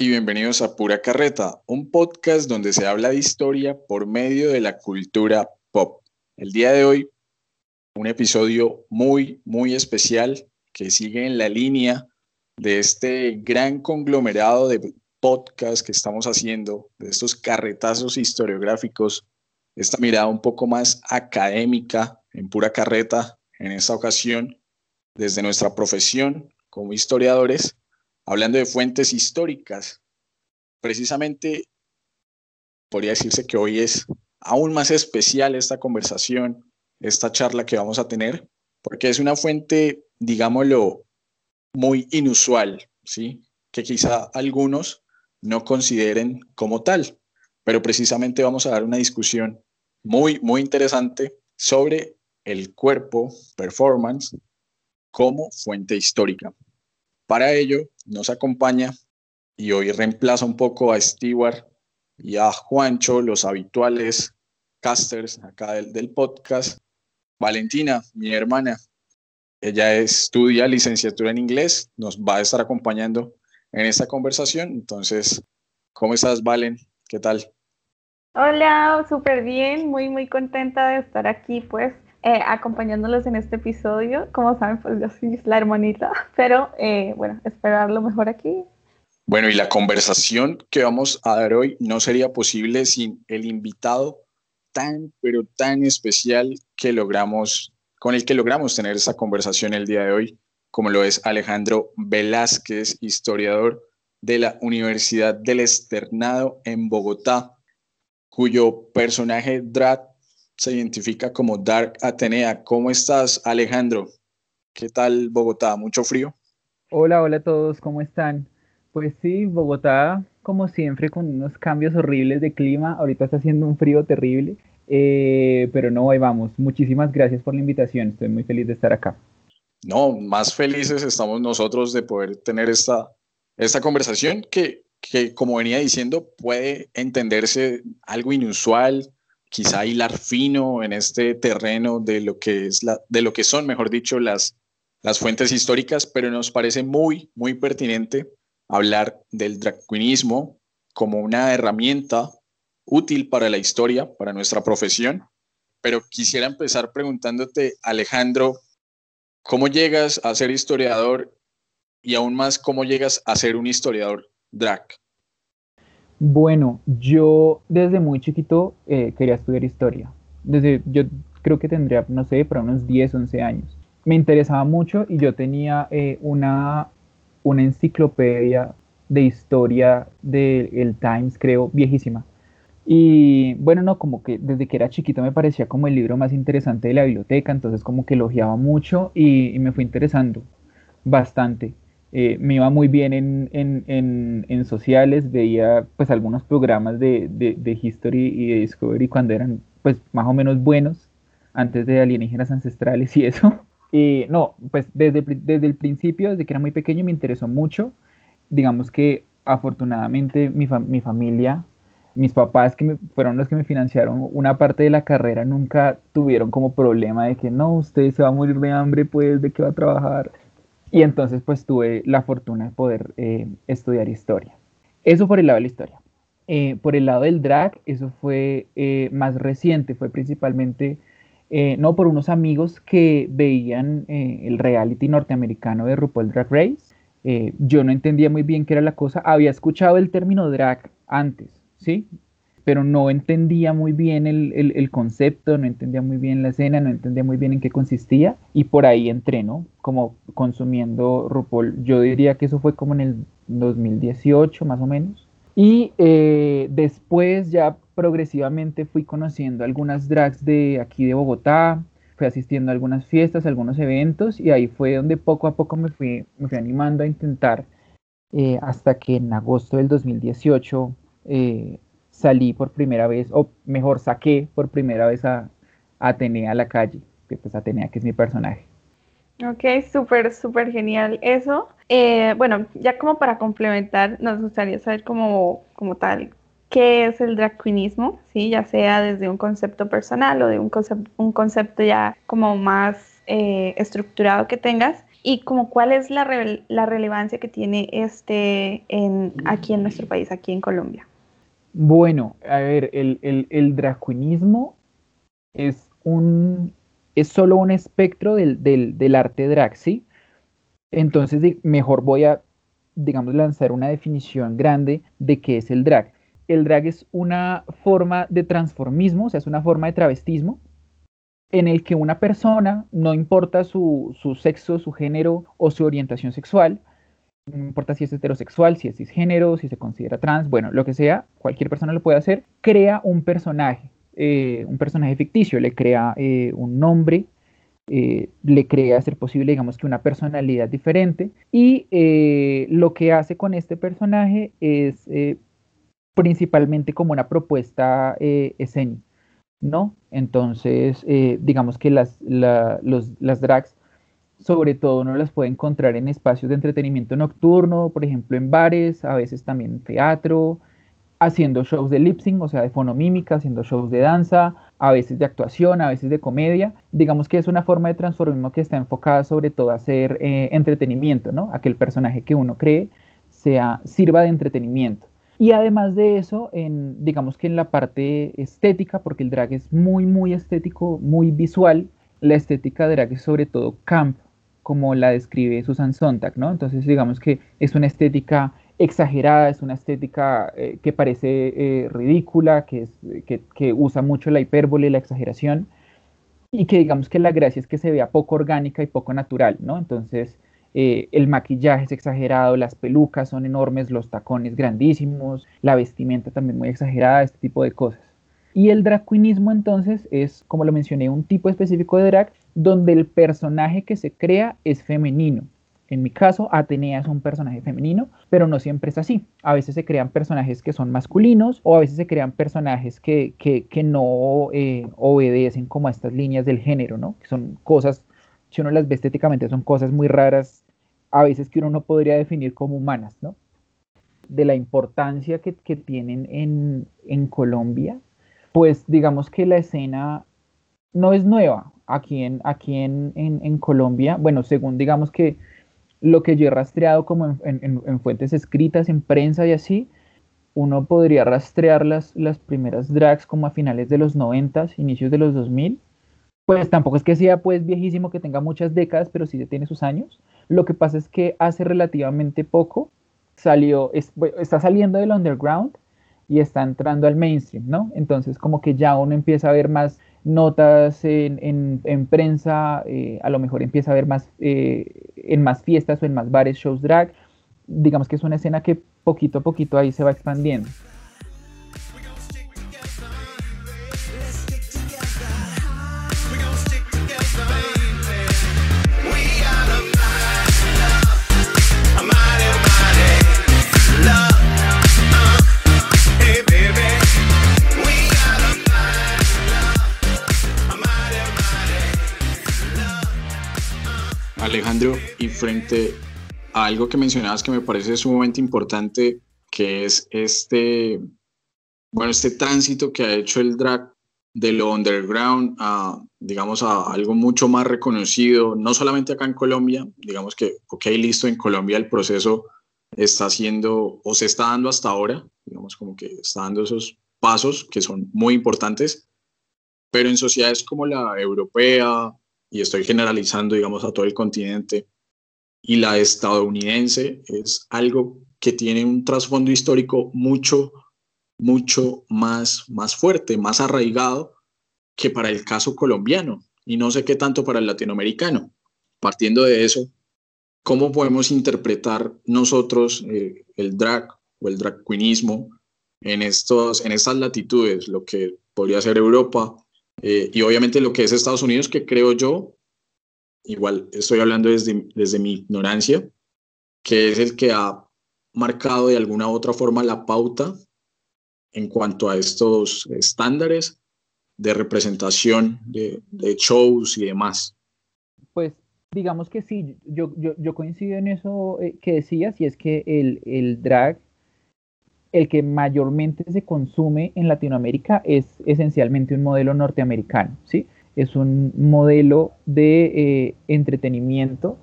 y bienvenidos a Pura Carreta, un podcast donde se habla de historia por medio de la cultura pop. El día de hoy, un episodio muy, muy especial que sigue en la línea de este gran conglomerado de podcast que estamos haciendo, de estos carretazos historiográficos, esta mirada un poco más académica en Pura Carreta, en esta ocasión, desde nuestra profesión como historiadores hablando de fuentes históricas. Precisamente podría decirse que hoy es aún más especial esta conversación, esta charla que vamos a tener, porque es una fuente, digámoslo, muy inusual, ¿sí? Que quizá algunos no consideren como tal, pero precisamente vamos a dar una discusión muy, muy interesante sobre el cuerpo, performance, como fuente histórica. Para ello nos acompaña y hoy reemplaza un poco a Stewart y a Juancho, los habituales casters acá del, podcast. Valentina, mi hermana, ella estudia licenciatura en inglés, nos va a estar acompañando en esta conversación. Entonces, ¿cómo estás, Valen? ¿Qué tal? Hola, súper bien, muy, muy contenta de estar aquí, pues, eh, acompañándolos en este episodio. Como saben, pues yo soy la hermanita, pero eh, bueno, esperar lo mejor aquí. Bueno, y la conversación que vamos a dar hoy no sería posible sin el invitado tan, pero tan especial que logramos, con el que logramos tener esta conversación el día de hoy, como lo es Alejandro Velázquez, historiador de la Universidad del Externado en Bogotá, cuyo personaje Drat se identifica como Dark Atenea. ¿Cómo estás, Alejandro? ¿Qué tal Bogotá? ¿Mucho frío? Hola, hola a todos, ¿cómo están? Pues sí, Bogotá, como siempre, con unos cambios horribles de clima. Ahorita está haciendo un frío terrible, eh, pero no, ahí vamos. Muchísimas gracias por la invitación, estoy muy feliz de estar acá. No, más felices estamos nosotros de poder tener esta, esta conversación que, que, como venía diciendo, puede entenderse algo inusual, quizá hilar fino en este terreno de lo que es la, de lo que son, mejor dicho, las, las fuentes históricas, pero nos parece muy, muy pertinente hablar del dracuinismo como una herramienta útil para la historia, para nuestra profesión. Pero quisiera empezar preguntándote, Alejandro, ¿cómo llegas a ser historiador y aún más cómo llegas a ser un historiador drag? Bueno, yo desde muy chiquito eh, quería estudiar historia. Desde, yo creo que tendría, no sé, para unos 10, 11 años. Me interesaba mucho y yo tenía eh, una, una enciclopedia de historia del Times, creo, viejísima. Y bueno, no, como que desde que era chiquito me parecía como el libro más interesante de la biblioteca, entonces como que elogiaba mucho y me fue interesando bastante. Eh, me iba muy bien en, sociales, veía pues algunos programas de, History y de Discovery cuando eran pues más o menos buenos, antes de alienígenas ancestrales y eso. Y no, pues desde, desde el principio, desde que era muy pequeño, me interesó mucho. Digamos que afortunadamente mi, mi familia, mis papás que fueron los que me financiaron una parte de la carrera, nunca tuvieron como problema de que no, usted se va a morir de hambre, pues, ¿de qué va a trabajar? Y entonces pues tuve la fortuna de poder eh, estudiar historia. Eso por el lado de la historia. Eh, por el lado del drag, eso fue eh, más reciente, fue principalmente, no por unos amigos que veían el reality norteamericano de RuPaul Drag Race. yo no entendía muy bien qué era la cosa, había escuchado el término drag antes, ¿sí? Pero no entendía muy bien el, concepto, no entendía muy bien la escena, no entendía muy bien en qué consistía y por ahí entré, ¿no? Como consumiendo RuPaul. Yo diría que eso fue como en el 2018 más o menos. Y eh, después ya progresivamente fui conociendo algunas drags de aquí de Bogotá, fui asistiendo a algunas fiestas, a algunos eventos y ahí fue donde poco a poco me fui, me fui animando a intentar eh, hasta que en agosto del 2018 eh, salí por primera vez, o mejor saqué por primera vez a, Atenea a la calle, que pues Atenea que es mi personaje. Ok, súper, súper genial eso. Eh, bueno, ya como para complementar, nos gustaría saber como, como tal, qué es el drag queenismo, ¿sí? ya sea desde un concepto personal o de un, concepto, un concepto ya como más eh, estructurado que tengas y como cuál es la, la relevancia que tiene este en, aquí en nuestro país, aquí en Colombia. Bueno, a ver, el, el, el drag queenismo es un es solo un espectro del, del, del arte drag, ¿sí? Entonces, mejor voy a, digamos, lanzar una definición grande de qué es el drag. El drag es una forma de transformismo, o sea, es una forma de travestismo, en el que una persona, no importa su, su sexo, su género o su orientación sexual, no importa si es heterosexual, si es cisgénero, si se considera trans, bueno, lo que sea, cualquier persona lo puede hacer, crea un personaje, eh, un personaje ficticio, le crea eh, un nombre, eh, le crea ser posible, digamos que una personalidad diferente, y lo que hace con este personaje es principalmente como una propuesta escénica, ¿no? Entonces, digamos que las, las drags sobre todo uno las puede encontrar en espacios de entretenimiento nocturno, por ejemplo en bares, a veces también en teatro, haciendo shows de lip sync, o sea, de fonomímica, haciendo shows de danza, a veces de actuación, a veces de comedia. Digamos que es una forma de transformismo que está enfocada sobre todo a hacer eh, entretenimiento, ¿no? A que el personaje que uno cree sea, sirva de entretenimiento. Y además de eso, digamos que en la parte estética, porque el drag es muy, muy estético, muy visual, la estética de drag es sobre todo camp, como la describe Susan Sontag, ¿no? Entonces digamos que es una estética exagerada, es una estética eh, que parece eh, ridícula, que, usa mucho la hipérbole, la exageración, y que digamos que la gracia es que se vea poco orgánica y poco natural, ¿no? Entonces, eh, el maquillaje es exagerado, las pelucas son enormes, los tacones grandísimos, la vestimenta también muy exagerada, este tipo de cosas. Y el drag queenismo entonces es, como lo mencioné, un tipo específico de drag donde el personaje que se crea es femenino, en mi caso, Atenea es un personaje femenino, pero no siempre es así. A veces se crean personajes que son masculinos o a veces se crean personajes que, no eh, obedecen como a estas líneas del género, ¿no? Que son cosas, si uno las ve estéticamente, son cosas muy raras, a veces que uno no podría definir como humanas, ¿no? De la importancia que, tienen en, Colombia, pues digamos que la escena no es nueva aquí en, aquí en Colombia. Bueno, según digamos que lo que yo he rastreado como en, fuentes escritas, en prensa y así, uno podría rastrear las, las primeras drags como a finales de los 90, inicios de los 2000. Pues tampoco es que sea pues viejísimo, que tenga muchas décadas, pero sí tiene sus años. Lo que pasa es que hace relativamente poco salió, está saliendo del underground y está entrando al mainstream, ¿no? Entonces como que ya uno empieza a ver más notas en, en, prensa, eh, a lo mejor empieza a ver más eh, en más fiestas o en más bares, shows drag. Digamos que es una escena que poquito a poquito ahí se va expandiendo. Alejandro, y frente a algo que mencionabas que me parece sumamente importante, que es este, bueno, este tránsito que ha hecho el drag de lo underground a, digamos, a algo mucho más reconocido, no solamente acá en Colombia, digamos que, ok, listo, en Colombia el proceso está haciendo o se está dando hasta ahora, digamos como que está dando esos pasos que son muy importantes, pero en sociedades como la europea, y estoy generalizando, digamos, a todo el continente, y la estadounidense es algo que tiene un trasfondo histórico mucho, mucho más, más fuerte, más arraigado que para el caso colombiano, y no sé qué tanto para el latinoamericano. Partiendo de eso, ¿cómo podemos interpretar nosotros eh, el drag o el drag queenismo en, estos, en estas latitudes, lo que podría ser Europa, eh, y obviamente lo que es Estados Unidos, que creo yo, igual estoy hablando desde, desde mi ignorancia, que es el que ha marcado de alguna u otra forma la pauta en cuanto a estos estándares de representación de, shows y demás. Pues digamos que sí, yo, yo, coincido en eso eh, que decías, y es que el, el, drag, el que mayormente se consume en Latinoamérica es esencialmente un modelo norteamericano, ¿sí? Es un modelo de eh, entretenimiento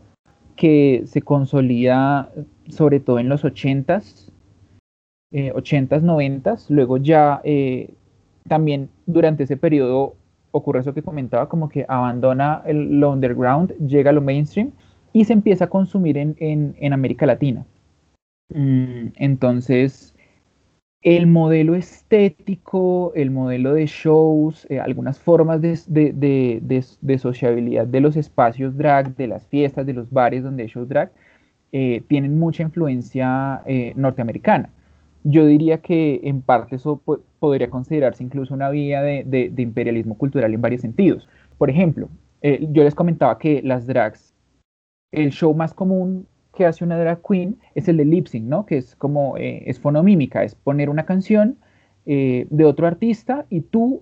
que se consolida sobre todo en los 80s, 80s, 90s, luego ya eh, también durante ese periodo ocurre eso que comentaba, como que abandona el, lo underground, llega a lo mainstream y se empieza a consumir en, América Latina. Mm, entonces, el modelo estético, el modelo de shows, eh, algunas formas de, de, sociabilidad de los espacios drag, de las fiestas, de los bares donde hay shows drag, eh, tienen mucha influencia eh, norteamericana. Yo diría que en parte eso podría considerarse incluso una vía de, imperialismo cultural en varios sentidos. Por ejemplo, yo les comentaba que las drags, el show más común que hace una drag queen es el de lip sync, ¿no? Que es como, es fonomímica, es poner una canción de otro artista y tú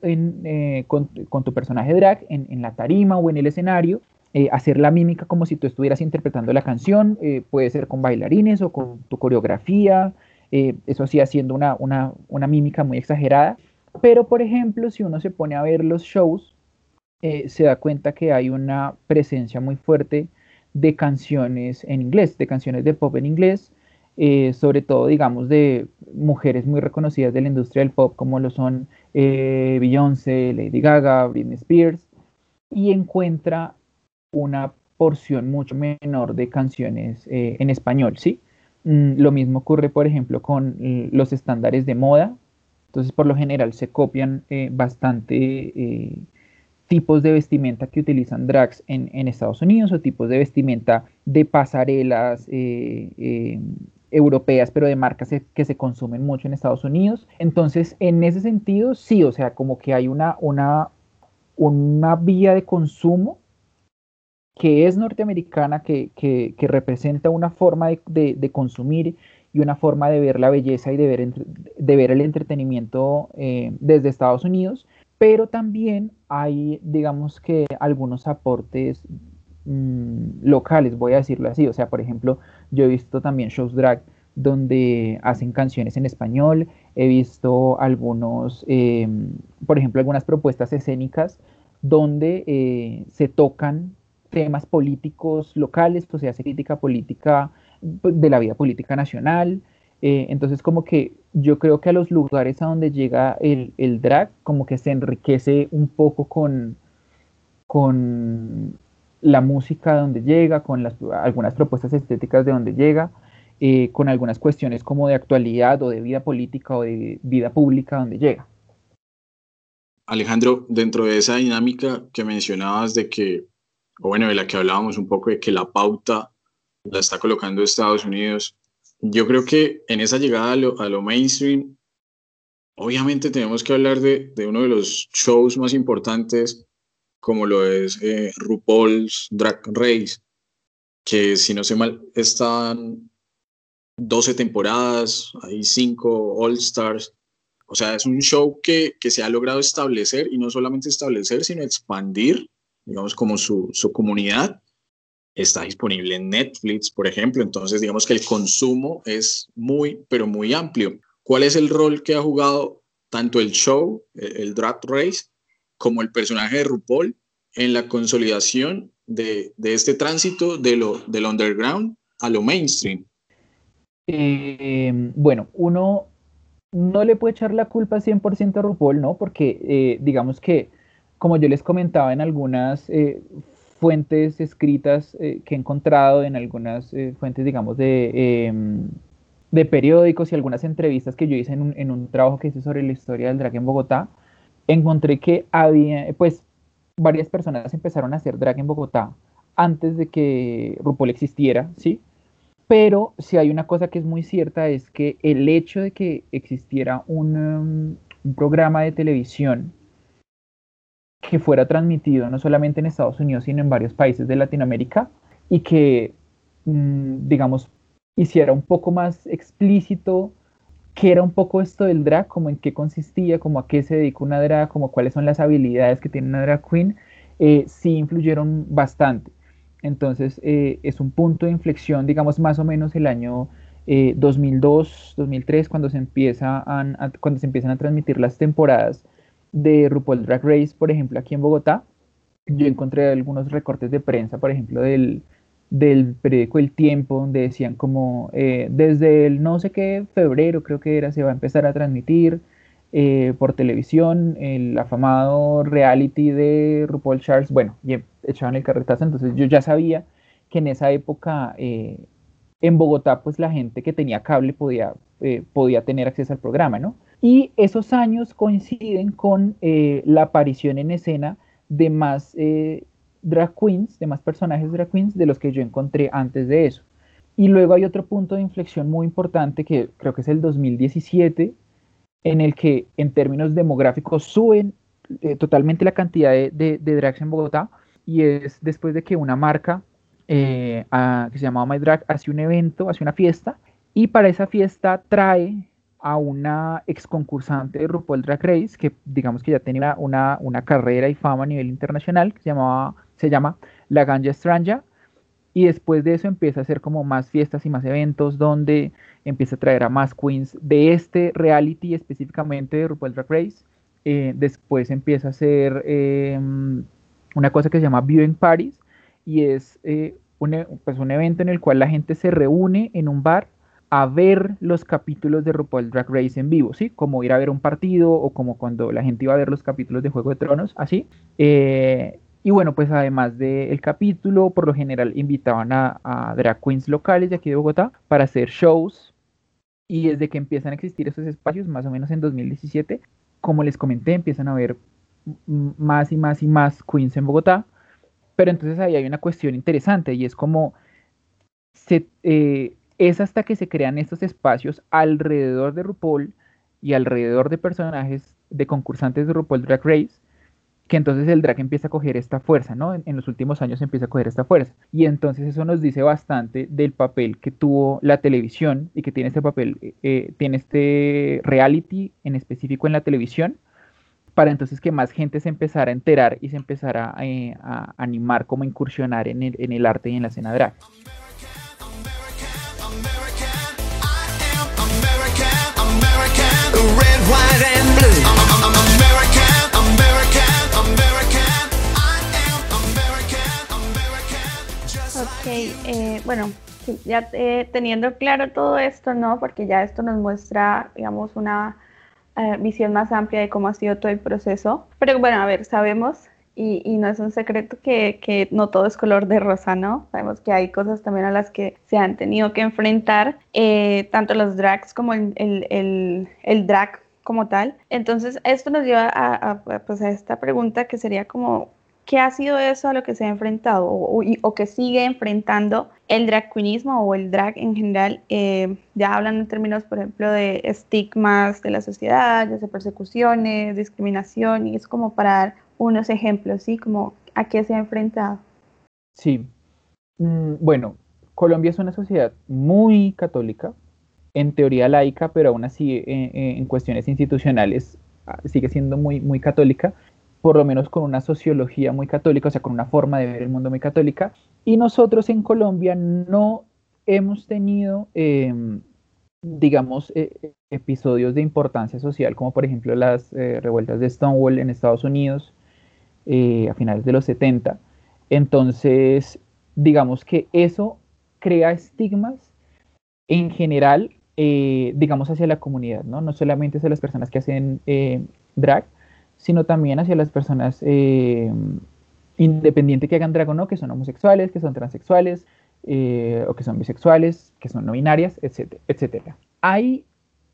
con, tu personaje drag en, en, la tarima o en el escenario eh, hacer la mímica como si tú estuvieras interpretando la canción, eh, puede ser con bailarines o con tu coreografía, eh, eso sí haciendo una, una, mímica muy exagerada. Pero, por ejemplo, si uno se pone a ver los shows, se da cuenta que hay una presencia muy fuerte de canciones en inglés, de canciones de pop en inglés, sobre todo, digamos, de mujeres muy reconocidas de la industria del pop, como lo son Beyoncé, Lady Gaga, Britney Spears, y encuentra una porción mucho menor de canciones eh, en español, ¿sí? Mm, lo mismo ocurre, por ejemplo, con los estándares de moda. Entonces, por lo general, se copian eh, bastante eh, tipos de vestimenta que utilizan drags en, Estados Unidos o tipos de vestimenta de pasarelas europeas, pero de marcas que se consumen mucho en Estados Unidos. Entonces, en ese sentido, sí, o sea, como que hay una, una, una vía de consumo que es norteamericana, que, representa una forma de, consumir y una forma de ver la belleza y de ver, de ver el entretenimiento eh, desde Estados Unidos, pero también hay, digamos que, algunos aportes mm, locales, voy a decirlo así. O sea, por ejemplo, yo he visto también shows drag donde hacen canciones en español, he visto algunos, eh, por ejemplo, algunas propuestas escénicas donde eh, se tocan temas políticos locales, pues se hace crítica política pues, de la vida política nacional. Eh, entonces, como que yo creo que a los lugares a donde llega el, el drag, como que se enriquece un poco con, con la música de donde llega, con las, algunas propuestas estéticas de donde llega, eh, con algunas cuestiones como de actualidad o de vida política o de vida pública donde llega. Alejandro, dentro de esa dinámica que mencionabas de que o bueno, de la que hablábamos un poco de que la pauta la está colocando Estados Unidos. Yo creo que en esa llegada a lo, mainstream, obviamente tenemos que hablar de, uno de los shows más importantes, como lo es eh, RuPaul's Drag Race, que si no sé mal, están 12 temporadas, hay 5 All Stars. O sea, es un show que, que se ha logrado establecer y no solamente establecer, sino expandir digamos, como su, su comunidad, está disponible en Netflix, por ejemplo. Entonces, digamos que el consumo es muy, pero muy amplio. ¿Cuál es el rol que ha jugado tanto el show, el Drag Race, como el personaje de RuPaul en la consolidación de, de este tránsito de lo, del underground a lo mainstream? Eh, bueno, uno no le puede echar la culpa 100% a RuPaul, ¿no? Porque eh, digamos que como yo les comentaba en algunas eh, fuentes escritas eh, que he encontrado, en algunas eh, fuentes, digamos, de, em, de, periódicos y algunas entrevistas que yo hice en un, en un, trabajo que hice sobre la historia del drag en Bogotá, encontré que había, pues, varias personas empezaron a hacer drag en Bogotá antes de que RuPaul existiera, ¿sí? Pero si hay una cosa que es muy cierta es que el hecho de que existiera un, um, un programa de televisión que fuera transmitido no solamente en Estados Unidos, sino en varios países de Latinoamérica y que, mm, digamos, hiciera un poco más explícito qué era un poco esto del drag, como en qué consistía, como a qué se dedica una drag, como cuáles son las habilidades que tiene una drag queen, eh, sí influyeron bastante. Entonces eh, es un punto de inflexión, digamos más o menos el año 2002, eh, 2003, cuando se, empieza cuando se empiezan a transmitir las temporadas de RuPaul Drag Race, por ejemplo, aquí en Bogotá. Yo encontré algunos recortes de prensa, por ejemplo, del, del periódico El Tiempo, donde decían como eh, desde el no sé qué febrero creo que era, se va a empezar a transmitir eh, por televisión el afamado reality de RuPaul Charles, bueno, y echaban el carretazo, entonces yo ya sabía que en esa época eh, en Bogotá pues la gente que tenía cable podía, podía tener acceso al programa, ¿no? Y esos años coinciden con la aparición en escena de más drag queens, de más personajes drag queens de los que yo encontré antes de eso. Y luego hay otro punto de inflexión muy importante que creo que es el 2017, en el que en términos demográficos suben eh, totalmente la cantidad de, de, drags en Bogotá y es después de que una marca eh, que se llamaba My Drag hace un evento, hace una fiesta y para esa fiesta trae a una ex concursante de RuPaul Drag Race que digamos que ya tenía una, una carrera y fama a nivel internacional que se llamaba llama La Ganja Stranja. Y después de eso empieza a hacer como más fiestas y más eventos donde empieza a traer a más queens de este reality específicamente de RuPaul Drag Race. Eh, después empieza a hacer em, una cosa que se llama Viewing Parties y es eh, e, pues un evento en el cual la gente se reúne en un bar a ver los capítulos de RuPaul Drag Race en vivo, ¿sí? Como ir a ver un partido o como cuando la gente iba a ver los capítulos de Juego de Tronos, así. Eh, y bueno, pues además del capítulo, por lo general invitaban a, drag queens locales de aquí de Bogotá para hacer shows. Y desde que empiezan a existir esos espacios, más o menos en 2017, como les comenté, empiezan a haber más y más y más queens en Bogotá. Pero entonces ahí hay una cuestión interesante y es como se, eh, es hasta que se crean estos espacios alrededor de RuPaul y alrededor de personajes de concursantes de RuPaul Drag Race que entonces el drag empieza a coger esta fuerza, ¿no? En, los últimos años empieza a coger esta fuerza. Y entonces eso nos dice bastante del papel que tuvo la televisión y que tiene este papel, eh, eh, tiene este reality en específico en la televisión, para entonces que más gente se empezara a enterar y se empezara a, eh, animar como incursionar en el, en el arte y en la escena drag. Ok, eh, bueno, ya eh, teniendo claro todo esto, ¿no? Porque ya esto nos muestra, digamos, una eh, visión más amplia de cómo ha sido todo el proceso. Pero bueno, a ver, sabemos, y, no es un secreto que, que, no todo es color de rosa, ¿no? Sabemos que hay cosas también a las que se han tenido que enfrentar, tanto los drags como el, el, el, drag como tal. Entonces, esto nos lleva a, pues a esta pregunta que sería como, ¿Qué ha sido eso a lo que se ha enfrentado o, que sigue enfrentando el drag queenismo o el drag en general? Eh, ya hablan en términos, por ejemplo, de estigmas de la sociedad, ya sea persecuciones, discriminación, y es como para dar unos ejemplos, ¿sí? Como a qué se ha enfrentado. Sí. Mm, bueno, Colombia es una sociedad muy católica, en teoría laica, pero aún así eh, eh, en cuestiones institucionales ah, sigue siendo muy, muy católica por lo menos con una sociología muy católica, o sea, con una forma de ver el mundo muy católica. Y nosotros en Colombia no hemos tenido, em, digamos, eh, episodios de importancia social, como por ejemplo las eh, revueltas de Stonewall en Estados Unidos eh, a finales de los 70. Entonces, digamos que eso crea estigmas en general, digamos, hacia la comunidad, ¿no? No solamente hacia las personas que hacen drag, sino también hacia las personas eh, independientes que hagan drag o no, que son homosexuales, que son transexuales, eh, o que son bisexuales, que son no binarias, etcétera. Hay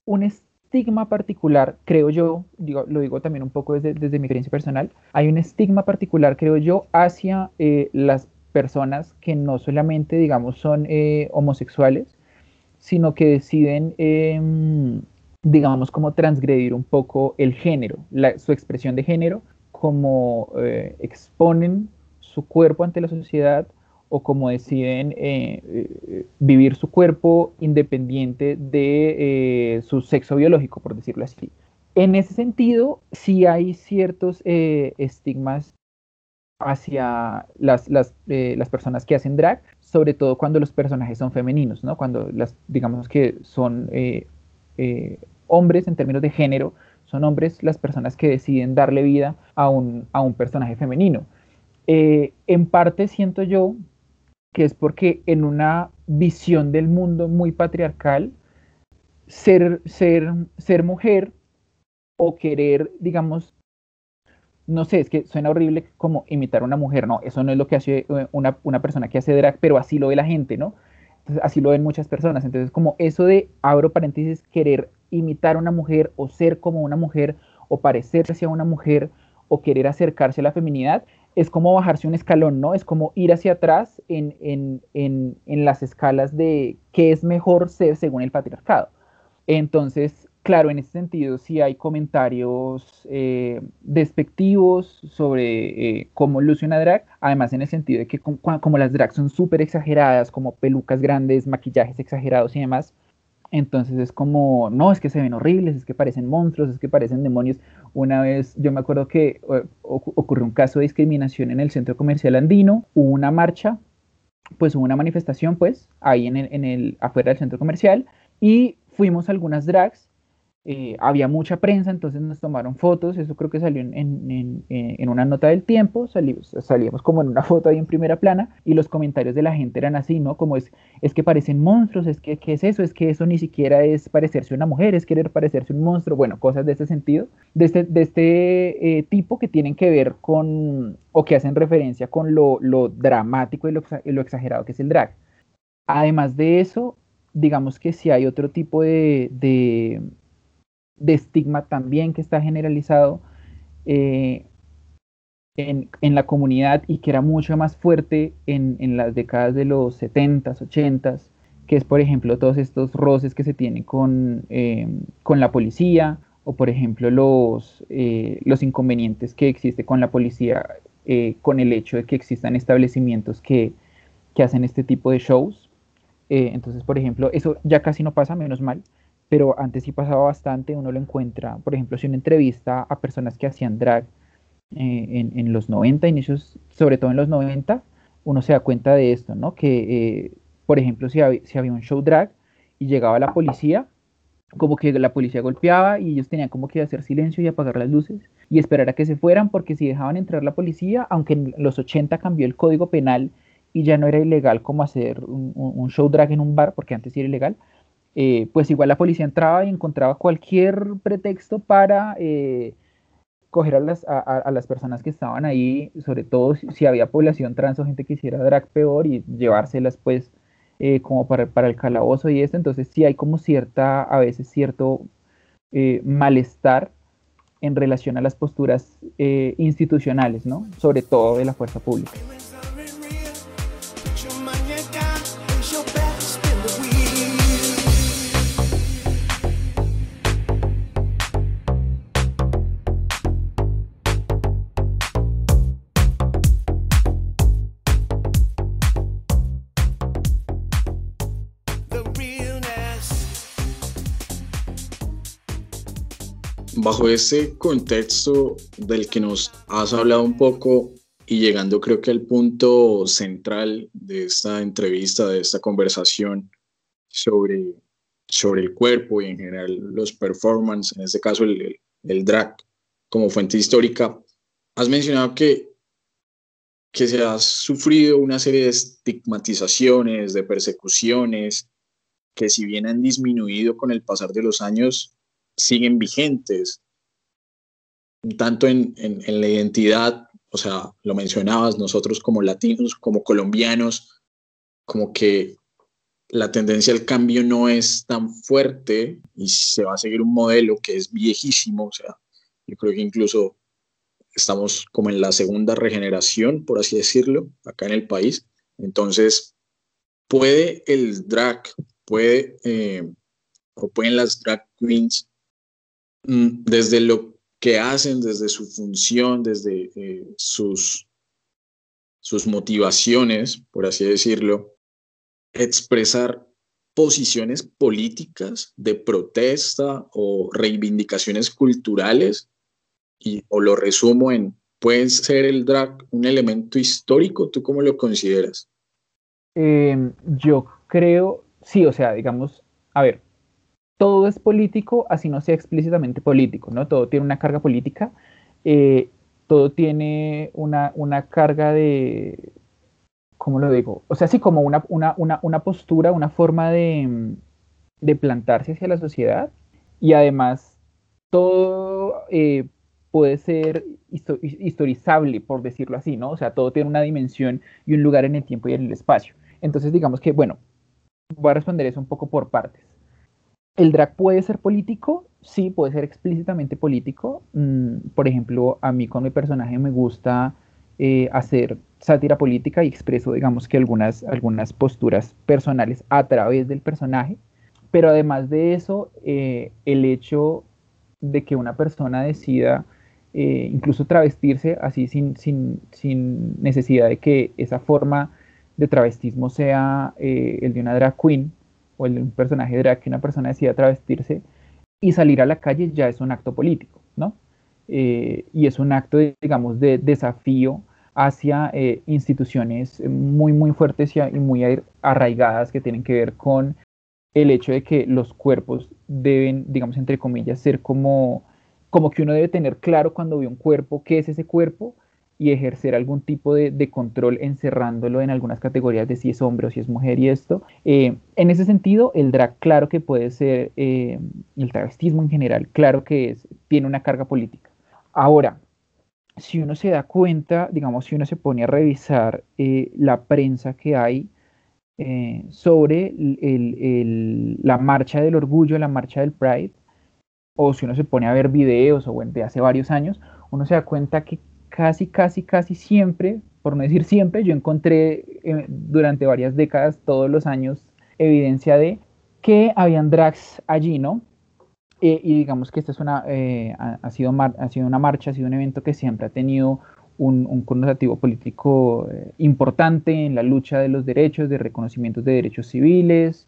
un estigma particular, creo yo, digo, lo digo también un poco desde, mi experiencia personal, hay un estigma particular, creo yo, hacia eh, las personas que no solamente, digamos, son homosexuales, sino que deciden em, digamos, como transgredir un poco el género, su expresión de género, como eh, exponen su cuerpo ante la sociedad o cómo deciden eh, eh, vivir su cuerpo independiente de su sexo biológico, por decirlo así. En ese sentido, sí hay ciertos estigmas hacia las, las, las, personas que hacen drag, sobre todo cuando los personajes son femeninos, ¿no? Cuando las, digamos que son hombres en términos de género, son hombres las personas que deciden darle vida a un, a un personaje femenino. en parte siento yo que es porque en una visión del mundo muy patriarcal, ser, ser, ser mujer o querer, digamos, no sé, es que suena horrible como imitar a una mujer, no, eso no es lo que hace eh, una, una persona que hace drag, pero así lo ve la gente, ¿no? Así lo ven muchas personas. Entonces, como eso de, abro paréntesis, querer imitar a una mujer o ser como una mujer o parecerse a una mujer o querer acercarse a la feminidad, es como bajarse un escalón, ¿no? Es como ir hacia atrás en, en, en, en, las escalas de qué es mejor ser según el patriarcado. Entonces, claro, en ese sentido sí hay comentarios eh, despectivos sobre eh, cómo luce una drag, además en el sentido de que como, las drags son súper exageradas, como pelucas grandes, maquillajes exagerados y demás, entonces es como, no, es que se ven horribles, es que parecen monstruos, es que parecen demonios. Una vez yo me acuerdo que eh, ocurrió un caso de discriminación en el centro comercial andino, hubo una marcha, pues hubo una manifestación pues ahí en el, en afuera del centro comercial y fuimos algunas drags eh, había mucha prensa, entonces nos tomaron fotos, eso creo que salió en, eh, una nota del tiempo, salimos, salíamos como en una foto ahí en primera plana y los comentarios de la gente eran así, ¿no? Como es, es que parecen monstruos, es que ¿qué es eso? Es que eso ni siquiera es parecerse una mujer, es querer parecerse un monstruo, bueno, cosas de este sentido, de este, de este eh, tipo que tienen que ver con, o que hacen referencia con lo, dramático y lo, lo exagerado que es el drag. Además de eso, digamos que si hay otro tipo de estigma también que está generalizado eh, en, la comunidad y que era mucho más fuerte en, las décadas de los 70s, 80s, que es por ejemplo todos estos roces que se tienen con, eh, con la policía o por ejemplo los, eh, los inconvenientes que existe con la policía con el hecho de que existan establecimientos que, que hacen este tipo de shows. entonces, por ejemplo, eso ya casi no pasa, menos mal, pero antes sí pasaba bastante, uno lo encuentra, por ejemplo, si una entrevista a personas que hacían drag eh, en, los 90, inicios, sobre todo en los 90, uno se da cuenta de esto, ¿no? Que, eh, por ejemplo, si, si había un show drag y llegaba la policía, como que la policía golpeaba y ellos tenían como que hacer silencio y apagar las luces y esperar a que se fueran, porque si dejaban entrar la policía, aunque en los 80 cambió el código penal y ya no era ilegal como hacer un, un show drag en un bar, porque antes era ilegal, eh, pues igual la policía entraba y encontraba cualquier pretexto para eh, coger a las, a, las, personas que estaban ahí, sobre todo si, había población trans o gente que hiciera drag peor y llevárselas pues eh, como para, para, el calabozo y esto, entonces sí hay como cierta, a veces cierto malestar en relación a las posturas institucionales, ¿no? Sobre todo de la fuerza pública. Bajo ese contexto del que nos has hablado un poco y llegando creo que al punto central de esta entrevista, de esta conversación sobre, sobre el cuerpo y en general los performances, en este caso el, el drag como fuente histórica, has mencionado que, que se ha sufrido una serie de estigmatizaciones, de persecuciones, que si bien han disminuido con el pasar de los años, siguen vigentes, tanto en, en, la identidad, o sea, lo mencionabas, nosotros como latinos, como colombianos, como que la tendencia al cambio no es tan fuerte y se va a seguir un modelo que es viejísimo, o sea, yo creo que incluso estamos como en la segunda regeneración, por así decirlo, acá en el país. Entonces, puede el drag, puede, eh, o pueden las drag queens desde lo que hacen, desde su función, desde eh, sus, sus motivaciones, por así decirlo, expresar posiciones políticas de protesta o reivindicaciones culturales, y, o lo resumo en, ¿puede ser el drag un elemento histórico? ¿Tú cómo lo consideras? Em, yo creo, sí, o sea, digamos, a ver, todo es político, así no sea explícitamente político, ¿no? Todo tiene una carga política, eh, todo tiene una, una carga de, ¿cómo lo digo? O sea, sí, como una, una, una, una postura, una forma de, de, plantarse hacia la sociedad y además todo eh, puede ser historizable, por decirlo así, ¿no? O sea, todo tiene una dimensión y un lugar en el tiempo y en el espacio. Entonces, digamos que, bueno, voy a responder eso un poco por partes. ¿El drag puede ser político? Sí, puede ser explícitamente político. Mm, por ejemplo, a mí con mi personaje me gusta eh, hacer sátira política y expreso, digamos que algunas, algunas posturas personales a través del personaje. Pero además de eso, eh, el hecho de que una persona decida eh, incluso travestirse así sin, sin, sin, necesidad de que esa forma de travestismo sea el de una drag queen o el de personaje drag, que una persona decida travestirse y salir a la calle ya es un acto político, ¿no? y es un acto, digamos, de desafío hacia eh, instituciones muy, muy fuertes y, muy arraigadas que tienen que ver con el hecho de que los cuerpos deben, digamos, entre comillas, ser como, como que uno debe tener claro cuando ve un cuerpo qué es ese cuerpo y ejercer algún tipo de, control encerrándolo en algunas categorías de si es hombre o si es mujer y esto. Eh, en ese sentido, el drag claro que puede ser, eh, el travestismo en general, claro que es, tiene una carga política. Ahora, si uno se da cuenta, digamos, si uno se pone a revisar eh, la prensa que hay sobre la marcha del orgullo, la marcha del Pride, o si uno se pone a ver videos o de hace varios años, uno se da cuenta que casi, casi, casi siempre, por no decir siempre, yo encontré eh, durante varias décadas, todos los años, evidencia de que habían drags allí, ¿no? Eh, y digamos que esta es una, eh, ha, sido ha sido una marcha, ha sido un evento que siempre ha tenido un, un connotativo político importante en la lucha de los derechos, de reconocimientos de derechos civiles.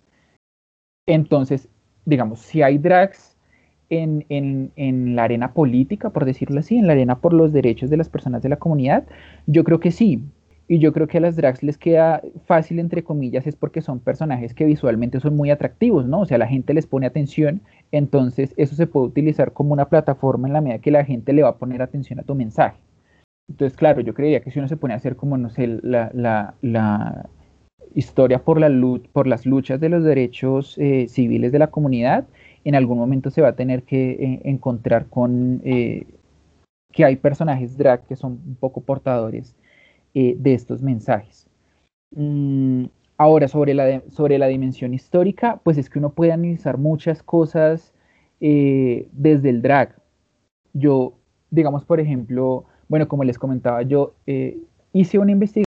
Entonces, digamos, si hay drags en, en, en, la arena política, por decirlo así, en la arena por los derechos de las personas de la comunidad, yo creo que sí, y yo creo que a las drags les queda fácil, entre comillas, es porque son personajes que visualmente son muy atractivos, ¿no? O sea, la gente les pone atención, entonces eso se puede utilizar como una plataforma en la medida que la gente le va a poner atención a tu mensaje. Entonces, claro, yo creería que si uno se pone a hacer como, no sé, la, la, la historia por, la por las luchas de los derechos eh, civiles de la comunidad, en algún momento se va a tener que eh, encontrar con eh, que hay personajes drag que son un poco portadores eh, de estos mensajes. Mm, ahora, sobre la, sobre la dimensión histórica, pues es que uno puede analizar muchas cosas eh, desde el drag. Yo, digamos, por ejemplo, bueno, como les comentaba, yo hice una investigación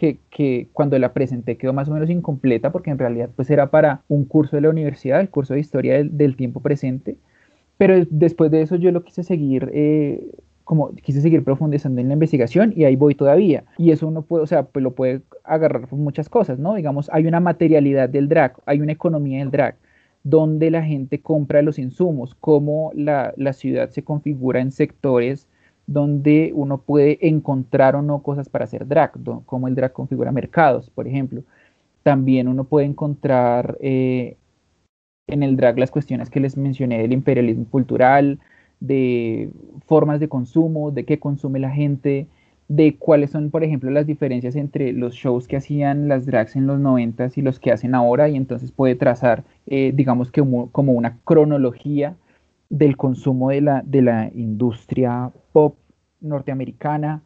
que, cuando la presenté quedó más o menos incompleta porque en realidad pues era para un curso de la universidad, el curso de historia del, tiempo presente, pero después de eso yo lo quise seguir como quise seguir profundizando en la investigación y ahí voy todavía. Y eso uno puede, o sea, pues lo puede agarrar por muchas cosas, ¿no? Digamos, hay una materialidad del drag, hay una economía del drag, donde la gente compra los insumos, cómo la, la ciudad se configura en sectores donde uno puede encontrar o no cosas para hacer drag, cómo el drag configura mercados, por ejemplo. También uno puede encontrar eh, en el drag las cuestiones que les mencioné del imperialismo cultural, de formas de consumo, de qué consume la gente, de cuáles son, por ejemplo, las diferencias entre los shows que hacían las drags en los 90 y los que hacen ahora, y entonces puede trazar, eh, digamos que como, una cronología del consumo de la, de la industria pop norteamericana.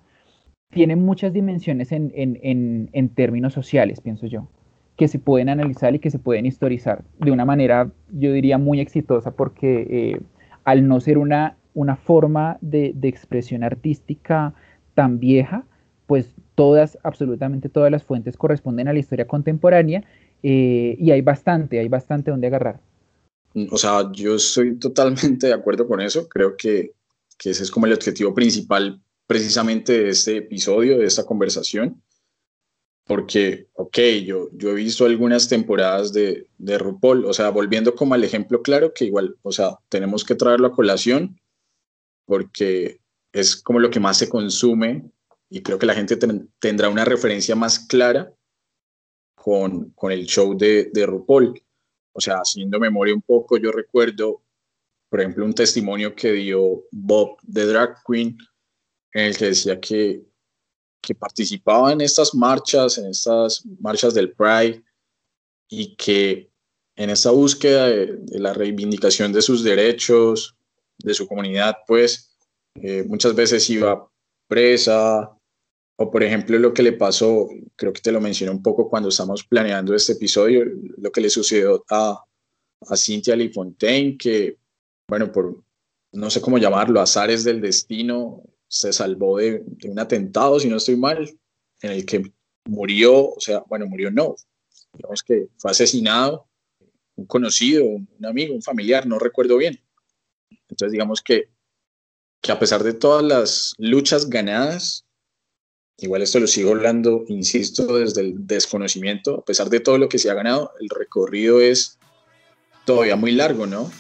Tiene muchas dimensiones en, en, términos sociales, pienso yo, que se pueden analizar y que se pueden historizar de una manera, yo diría, muy exitosa, porque eh, al no ser una, una forma de, expresión artística tan vieja, pues todas, absolutamente todas las fuentes corresponden a la historia contemporánea eh, y hay bastante, hay bastante donde agarrar. O sea, yo estoy totalmente de acuerdo con eso. Creo que, que ese es como el objetivo principal precisamente de este episodio, de esta conversación. porque, ok, yo, yo he visto algunas temporadas de, de RuPaul, o sea, volviendo como al ejemplo claro, que igual, o sea, tenemos que traerlo a colación, porque es como lo que más se consume y creo que la gente tendrá una referencia más clara con, con el show de, de RuPaul. O sea, haciendo memoria un poco, yo recuerdo, por ejemplo, un testimonio que dio Bob de Drag Queen, en el que decía que que participaba en estas marchas, en estas marchas del Pride, y que en esta búsqueda de, la reivindicación de sus derechos, de su comunidad, pues eh, muchas veces iba presa, o por ejemplo lo que le pasó, creo que te lo mencioné un poco cuando estamos planeando este episodio, lo que le sucedió a, a Cynthia Fontaine, que, bueno, por no sé cómo llamarlo, azares del destino, se salvó de, un atentado, si no estoy mal, en el que murió, o sea, bueno, murió no, digamos que fue asesinado un conocido, un amigo, un familiar, no recuerdo bien. Entonces, digamos que, que a pesar de todas las luchas ganadas, igual esto lo sigo hablando, insisto, desde el desconocimiento, a pesar de todo lo que se ha ganado, el recorrido es todavía muy largo, ¿no?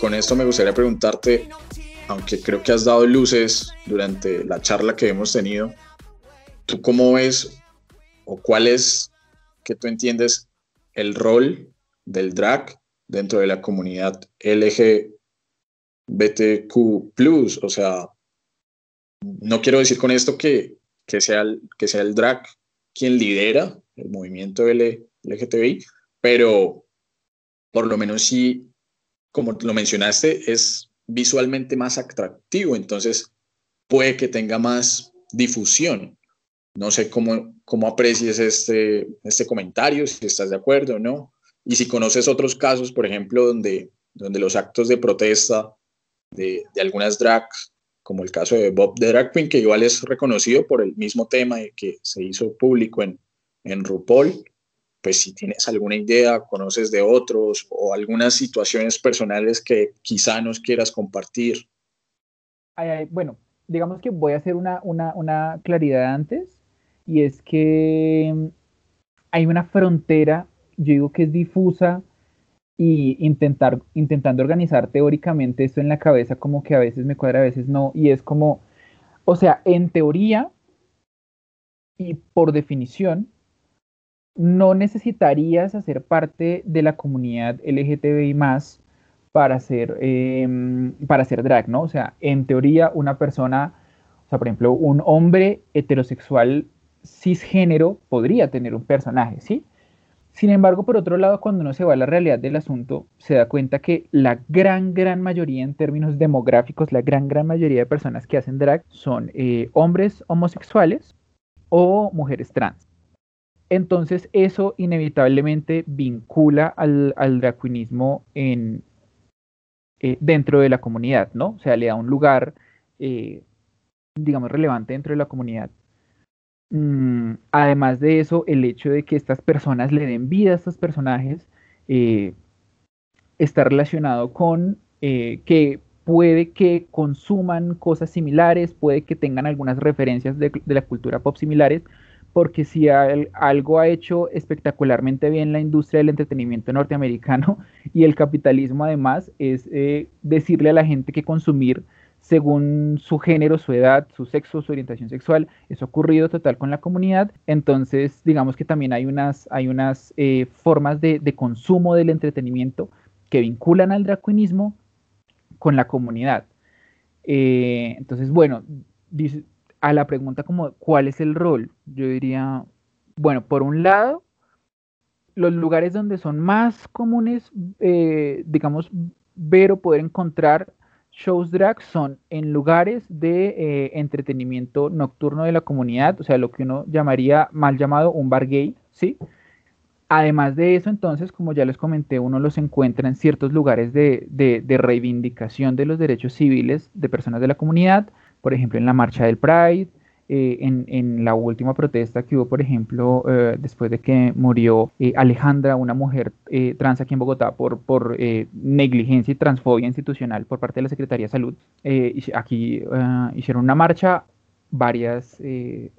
Con esto me gustaría preguntarte, aunque creo que has dado luces durante la charla que hemos tenido, ¿tú cómo ves o cuál es que tú entiendes el rol del drag dentro de la comunidad LGBTQ+. O sea, no quiero decir con esto que, que, sea, el, que sea el drag quien lidera el movimiento LGTBI, pero por lo menos sí, como lo mencionaste, es visualmente más atractivo, entonces puede que tenga más difusión. No sé cómo, cómo aprecies este, este comentario, si estás de acuerdo o no. Y si conoces otros casos, por ejemplo, donde, donde los actos de protesta de, de algunas drags, como el caso de Bob de Drag Queen, que igual es reconocido por el mismo tema que se hizo público en, en RuPaul, pues si tienes alguna idea, conoces de otros o algunas situaciones personales que quizá nos quieras compartir. bueno, digamos que voy a hacer una, una, una claridad antes, y es que hay una frontera yo digo que es difusa y intentar, intentando organizar teóricamente esto en la cabeza como que a veces me cuadra, a veces no, y es como, o sea, en teoría y por definición, no necesitarías hacer parte de la comunidad LGTBI más para ser, em, para drag, ¿no? O sea, en teoría una persona, o sea, por ejemplo, un hombre heterosexual cisgénero podría tener un personaje, ¿sí? Sin embargo, por otro lado, cuando uno se va a la realidad del asunto, se da cuenta que la gran, gran mayoría en términos demográficos, la gran, gran mayoría de personas que hacen drag son eh, hombres homosexuales o mujeres trans. Entonces, eso inevitablemente vincula al, al en, eh, dentro de la comunidad, ¿no? O sea, le da un lugar, eh, digamos, relevante dentro de la comunidad Mm, además de eso, el hecho de que estas personas le den vida a estos personajes eh, está relacionado con eh, que puede que consuman cosas similares, puede que tengan algunas referencias de, la cultura pop similares, porque si algo ha hecho espectacularmente bien la industria del entretenimiento norteamericano y el capitalismo además es eh, decirle a la gente que consumir según su género, su edad, su sexo, su orientación sexual. Eso ha ocurrido total con la comunidad. Entonces, digamos que también hay unas, hay unas eh, formas de, consumo del entretenimiento que vinculan al dracuinismo con la comunidad. Eh, entonces, bueno, a la pregunta como, ¿cuál es el rol? Yo diría, bueno, por un lado, los lugares donde son más comunes, eh, digamos, ver o poder encontrar shows drag son en lugares de eh, entretenimiento nocturno de la comunidad, o sea, lo que uno llamaría mal llamado un bar gay, ¿sí? Además de eso, entonces, como ya les comenté, uno los encuentra en ciertos lugares de, de reivindicación de los derechos civiles de personas de la comunidad, por ejemplo, en la marcha del Pride, eh, en, la última protesta que hubo, por ejemplo, eh, después de que murió eh, Alejandra, una mujer trans aquí en Bogotá, por, por negligencia y transfobia institucional por parte de la Secretaría de Salud. aquí hicieron una marcha, varias,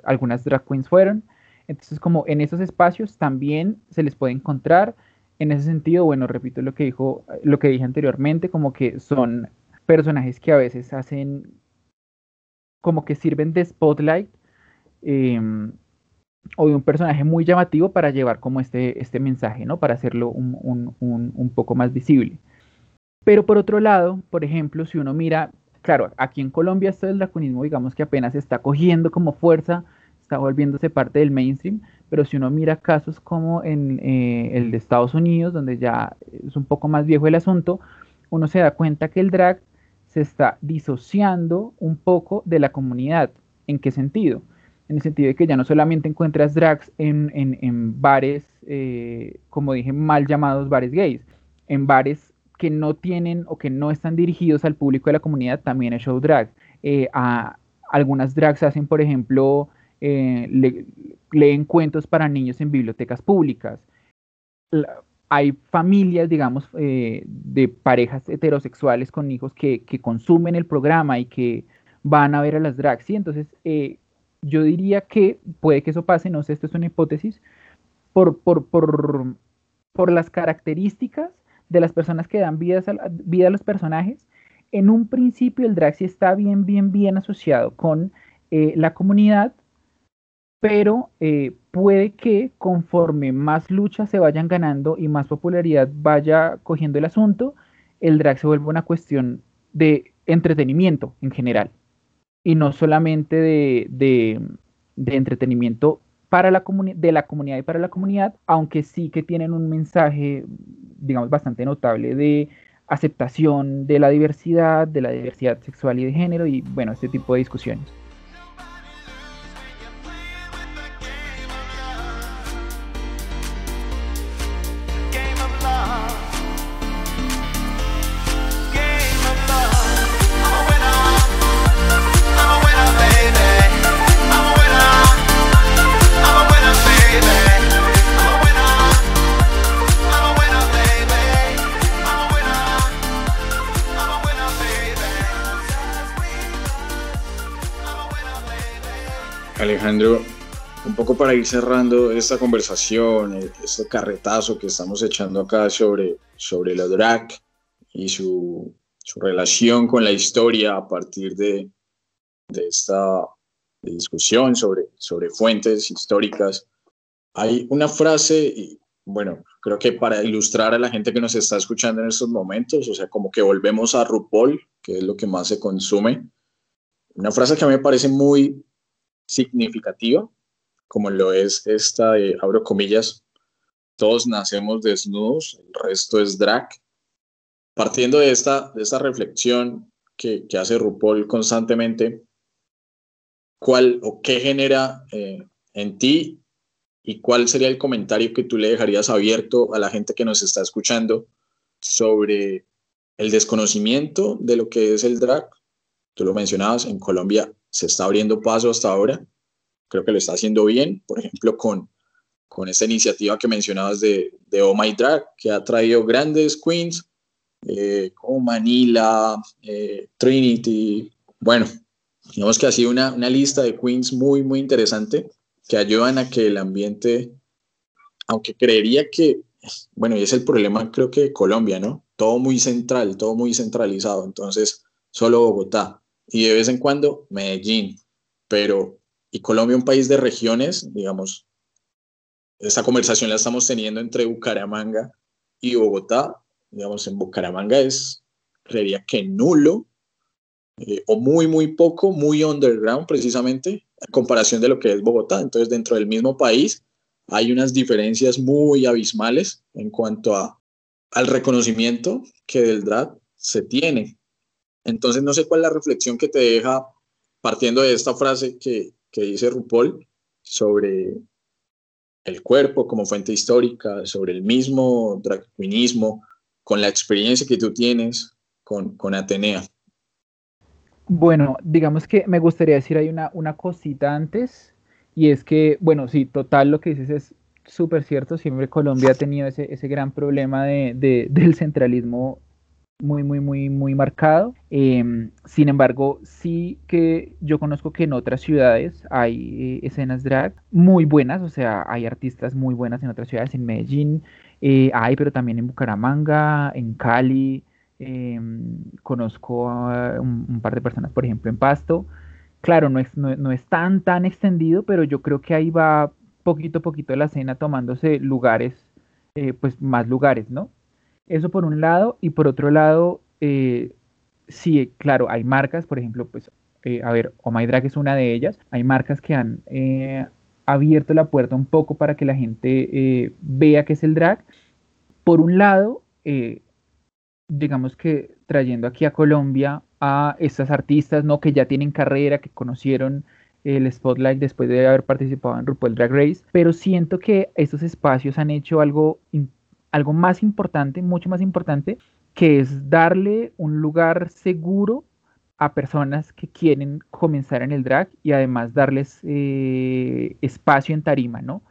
algunas drag queens fueron. Entonces, como en esos espacios también se les puede encontrar. En ese sentido, bueno, repito lo que dijo, lo que dije anteriormente, como que son personajes que a veces hacen como que sirven de spotlight em, o de un personaje muy llamativo para llevar como este, este mensaje, ¿no? Para hacerlo un, poco más visible. Pero por otro lado, por ejemplo, si uno mira, claro, aquí en Colombia esto del draconismo, digamos que apenas está cogiendo como fuerza, está volviéndose parte del mainstream, pero si uno mira casos como en eh, el de Estados Unidos, donde ya es un poco más viejo el asunto, uno se da cuenta que el drag se está disociando un poco de la comunidad. ¿En qué sentido? En el sentido de que ya no solamente encuentras drags en, bares, eh, como dije, mal llamados bares gays, en bares que no tienen o que no están dirigidos al público de la comunidad, también es show drag. Eh, algunas drags hacen, por ejemplo, eh, leen cuentos para niños en bibliotecas públicas hay familias, digamos, eh, de parejas heterosexuales con hijos que, consumen el programa y que van a ver a las drags, ¿sí? Entonces, eh, yo diría que puede que eso pase, no sé, esto es una hipótesis, por, por, por, por las características de las personas que dan vida a, vida a los personajes. En un principio el drag sí está bien, bien, bien asociado con eh, la comunidad, pero eh, puede que conforme más luchas se vayan ganando y más popularidad vaya cogiendo el asunto, el drag se vuelve una cuestión de entretenimiento en general y no solamente de, entretenimiento para la de la comunidad y para la comunidad, aunque sí que tienen un mensaje, digamos, bastante notable de aceptación de la diversidad, de la diversidad sexual y de género y bueno, este tipo de discusiones. Para ir cerrando esta conversación, este carretazo que estamos echando acá sobre, sobre la drag y su, su relación con la historia a partir de, de esta discusión sobre, sobre fuentes históricas. Hay una frase, y bueno, creo que para ilustrar a la gente que nos está escuchando en estos momentos, o sea, como que volvemos a RuPaul, que es lo que más se consume. Una frase que a mí me parece muy significativa, como lo es esta de, abro comillas, todos nacemos desnudos, el resto es drag. Partiendo de esta, de esta reflexión que, que hace RuPaul constantemente, ¿cuál o qué genera eh, en ti y cuál sería el comentario que tú le dejarías abierto a la gente que nos está escuchando sobre el desconocimiento de lo que es el drag? Tú lo mencionabas, en Colombia se está abriendo paso hasta ahora. Creo que lo está haciendo bien, por ejemplo, con, con esta iniciativa que mencionabas de, de Oh My Drag, que ha traído grandes queens eh, como Manila, eh, Trinity. Bueno, digamos que ha sido una, una lista de queens muy, muy interesante que ayudan a que el ambiente, aunque creería que, bueno, y es el problema creo que de Colombia, ¿no? Todo muy central, todo muy centralizado, entonces solo Bogotá y de vez en cuando Medellín, pero y Colombia un país de regiones, digamos, esta conversación la estamos teniendo entre Bucaramanga y Bogotá, digamos, en Bucaramanga es, creería que nulo, eh, o muy, muy poco, muy underground precisamente, en comparación de lo que es Bogotá. Entonces, dentro del mismo país hay unas diferencias muy abismales en cuanto a, al reconocimiento que del drag se tiene. Entonces, no sé cuál es la reflexión que te deja partiendo de esta frase que, que dice RuPaul sobre el cuerpo como fuente histórica, sobre el mismo drag con la experiencia que tú tienes con, con Atenea. Bueno, digamos que me gustaría decir hay una, una cosita antes, y es que, bueno, sí, total lo que dices es súper cierto, siempre Colombia ha tenido ese, ese gran problema de, de, del centralismo muy, muy, muy, muy marcado. Em, sin embargo, sí que yo conozco que en otras ciudades hay eh, escenas drag muy buenas, o sea, hay artistas muy buenas en otras ciudades, en Medellín eh, hay, pero también en Bucaramanga, en Cali, em, conozco a un, par de personas, por ejemplo, en Pasto. Claro, no es, no, no es tan, tan extendido, pero yo creo que ahí va poquito a poquito la escena tomándose lugares, eh, pues más lugares, ¿no? Eso por un lado, y por otro lado, eh, sí, claro, hay marcas, por ejemplo, pues, eh, a ver, Oh My Drag es una de ellas, hay marcas que han eh, abierto la puerta un poco para que la gente vea qué es el drag. Por un lado, digamos que trayendo aquí a Colombia a estas artistas, ¿no? Que ya tienen carrera, que conocieron el spotlight después de haber participado en RuPaul Drag Race, pero siento que estos espacios han hecho algo algo más importante, mucho más importante, que es darle un lugar seguro a personas que quieren comenzar en el drag y además darles eh, espacio en tarima, ¿no?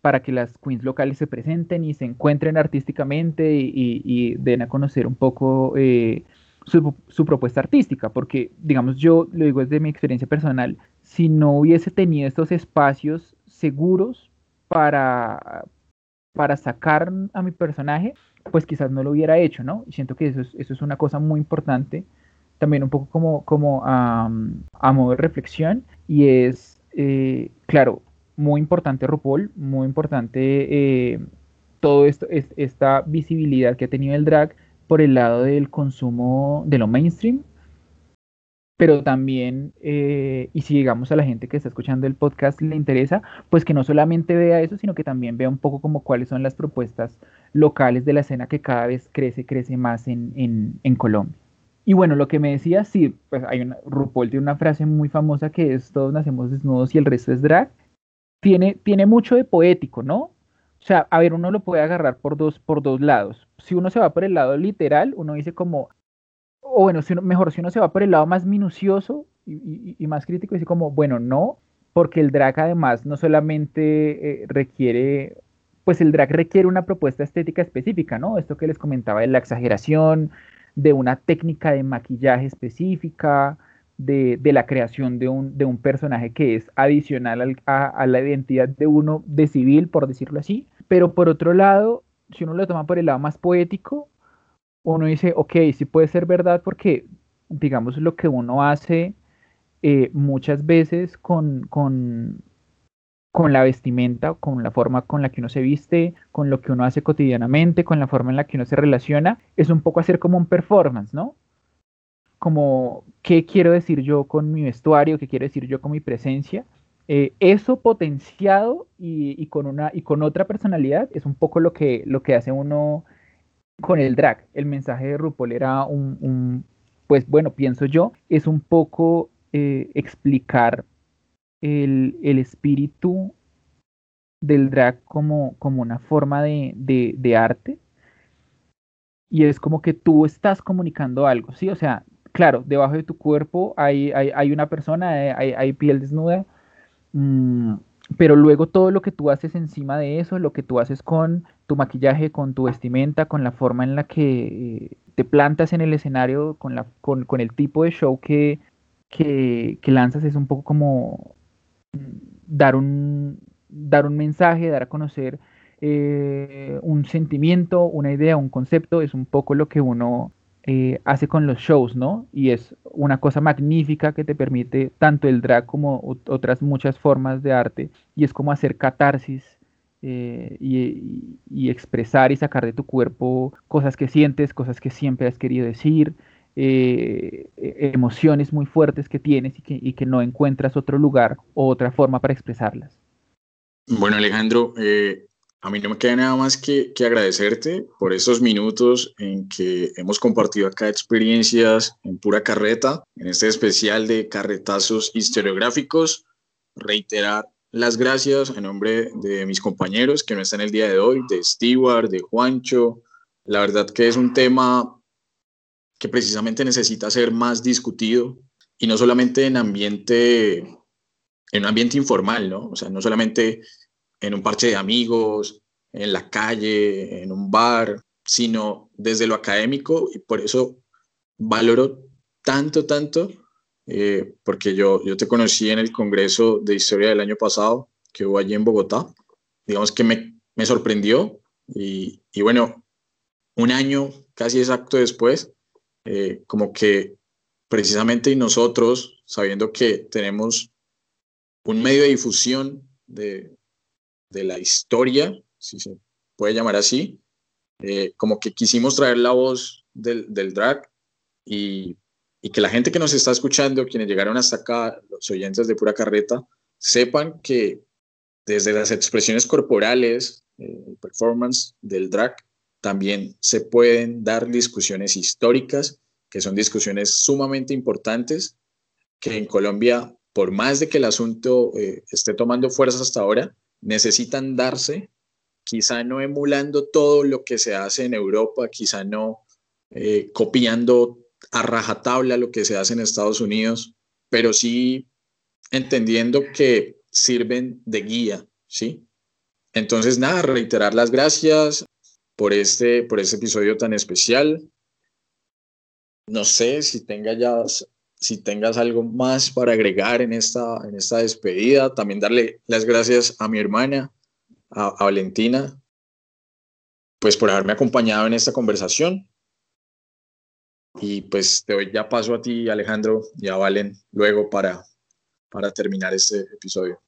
Para que las queens locales se presenten y se encuentren artísticamente y, den a conocer un poco eh, su, su, propuesta artística, porque, digamos, yo lo digo desde mi experiencia personal, si no hubiese tenido estos espacios seguros para, para sacar a mi personaje, pues quizás no lo hubiera hecho, ¿no? Y siento que eso es, eso es una cosa muy importante, también un poco como, como a de reflexión, y es, eh, claro, muy importante RuPaul, muy importante eh, todo esto, es, esta visibilidad que ha tenido el drag por el lado del consumo de lo mainstream, pero también, eh, y si llegamos a la gente que está escuchando el podcast le interesa, pues que no solamente vea eso, sino que también vea un poco como cuáles son las propuestas locales de la escena que cada vez crece, crece más en, en, en Colombia. Y bueno, lo que me decía, sí, pues hay una, RuPaul tiene una frase muy famosa que es todos nacemos desnudos y el resto es drag. Tiene, tiene mucho de poético, ¿no? O sea, a ver, uno lo puede agarrar por dos, por dos lados. Si uno se va por el lado literal, uno dice como, o bueno, si mejor si uno se va por el lado más minucioso y, más crítico, dice como, bueno, no, porque el drag además no solamente eh, requiere, pues el drag requiere una propuesta estética específica, ¿no? Esto que les comentaba de la exageración, de una técnica de maquillaje específica, de, la creación de un, de un, personaje que es adicional a, a, la identidad de uno de civil, por decirlo así. Pero por otro lado, si uno lo toma por el lado más poético, uno dice, ok, sí puede ser verdad porque, digamos, lo que uno hace eh, muchas veces con, con, con la vestimenta, con la forma con la que uno se viste, con lo que uno hace cotidianamente, con la forma en la que uno se relaciona, es un poco hacer como un performance, ¿no? Como, ¿qué quiero decir yo con mi vestuario? ¿Qué quiero decir yo con mi presencia? Eh, eso potenciado y, y, con una, y con otra personalidad es un poco lo que, lo que hace uno con el drag. El mensaje de RuPaul era un, pues bueno, pienso yo, es un poco eh, explicar el, espíritu del drag como, como una forma de, arte. Y es como que tú estás comunicando algo, ¿sí? O sea, claro, debajo de tu cuerpo hay, hay, una persona, eh, hay, hay piel desnuda, mm, pero luego todo lo que tú haces encima de eso, lo que tú haces con tu maquillaje, con tu vestimenta, con la forma en la que eh, te plantas en el escenario, con, la, con, con el tipo de show que, que, que, lanzas, es un poco como dar un, dar un mensaje, dar a conocer eh, un sentimiento, una idea, un concepto, es un poco lo que uno eh, hace con los shows, ¿no? Y es una cosa magnífica que te permite tanto el drag como otras muchas formas de arte, y es como hacer catarsis eh, y, expresar y sacar de tu cuerpo cosas que sientes, cosas que siempre has querido decir, eh, e, emociones muy fuertes que tienes y que, no encuentras otro lugar o otra forma para expresarlas. Bueno, Alejandro, eh, a mí no me queda nada más que, que, agradecerte por esos minutos en que hemos compartido acá experiencias en pura carreta, en este especial de carretazos historiográficos. Reiterar las gracias en nombre de mis compañeros que no están el día de hoy, de Stewart, de Juancho. La verdad que es un tema que precisamente necesita ser más discutido y no solamente en ambiente, en un ambiente informal, ¿no? O sea, no solamente en un parche de amigos, en la calle, en un bar, sino desde lo académico y por eso valoro tanto, tanto, eh, porque yo, yo te conocí en el Congreso de Historia del año pasado que hubo allí en Bogotá, digamos que me, me sorprendió y, y, bueno, un año casi exacto después, eh, como que precisamente nosotros, sabiendo que tenemos un medio de difusión de, de la historia, si se puede llamar así, eh, como que quisimos traer la voz del, del drag y, y, que la gente que nos está escuchando, quienes llegaron hasta acá, los oyentes de pura carreta, sepan que desde las expresiones corporales, eh, el performance del drag, también se pueden dar discusiones históricas, que son discusiones sumamente importantes, que en Colombia, por más de que el asunto eh, esté tomando fuerza hasta ahora, necesitan darse, quizá no emulando todo lo que se hace en Europa, quizá no eh, copiando a rajatabla lo que se hace en Estados Unidos, pero sí entendiendo que sirven de guía, ¿sí? Entonces, nada, reiterar las gracias por este, por este episodio tan especial. No sé si tenga ya si tengas algo más para agregar en esta, en esta despedida. También darle las gracias a mi hermana, a, Valentina, pues por haberme acompañado en esta conversación. Y pues te doy ya paso a ti, Alejandro, y a Valen luego para, para terminar este episodio.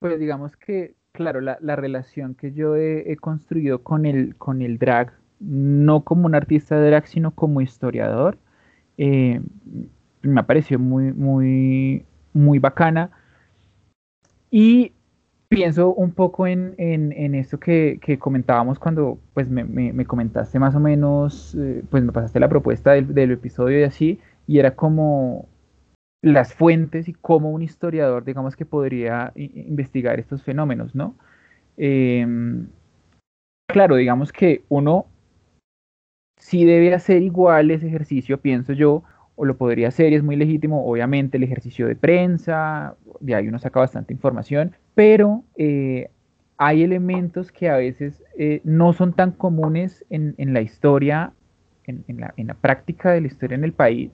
Pues digamos que, claro, la, la relación que yo he, he, construido con el, con el drag, no como un artista de drag, sino como historiador, eh, me pareció muy, muy, muy bacana. Y pienso un poco en, en, en esto que, que, comentábamos cuando pues me, me, me, comentaste más o menos, eh, pues me pasaste la propuesta del, del, episodio y así, y era como las fuentes y cómo un historiador, digamos que podría investigar estos fenómenos, ¿no? Eh, claro, digamos que uno sí debe hacer igual ese ejercicio, pienso yo, o lo podría hacer y es muy legítimo, obviamente, el ejercicio de prensa, de ahí uno saca bastante información, pero eh, hay elementos que a veces eh, no son tan comunes en, en la historia, en, la, en, la, práctica de la historia en el país,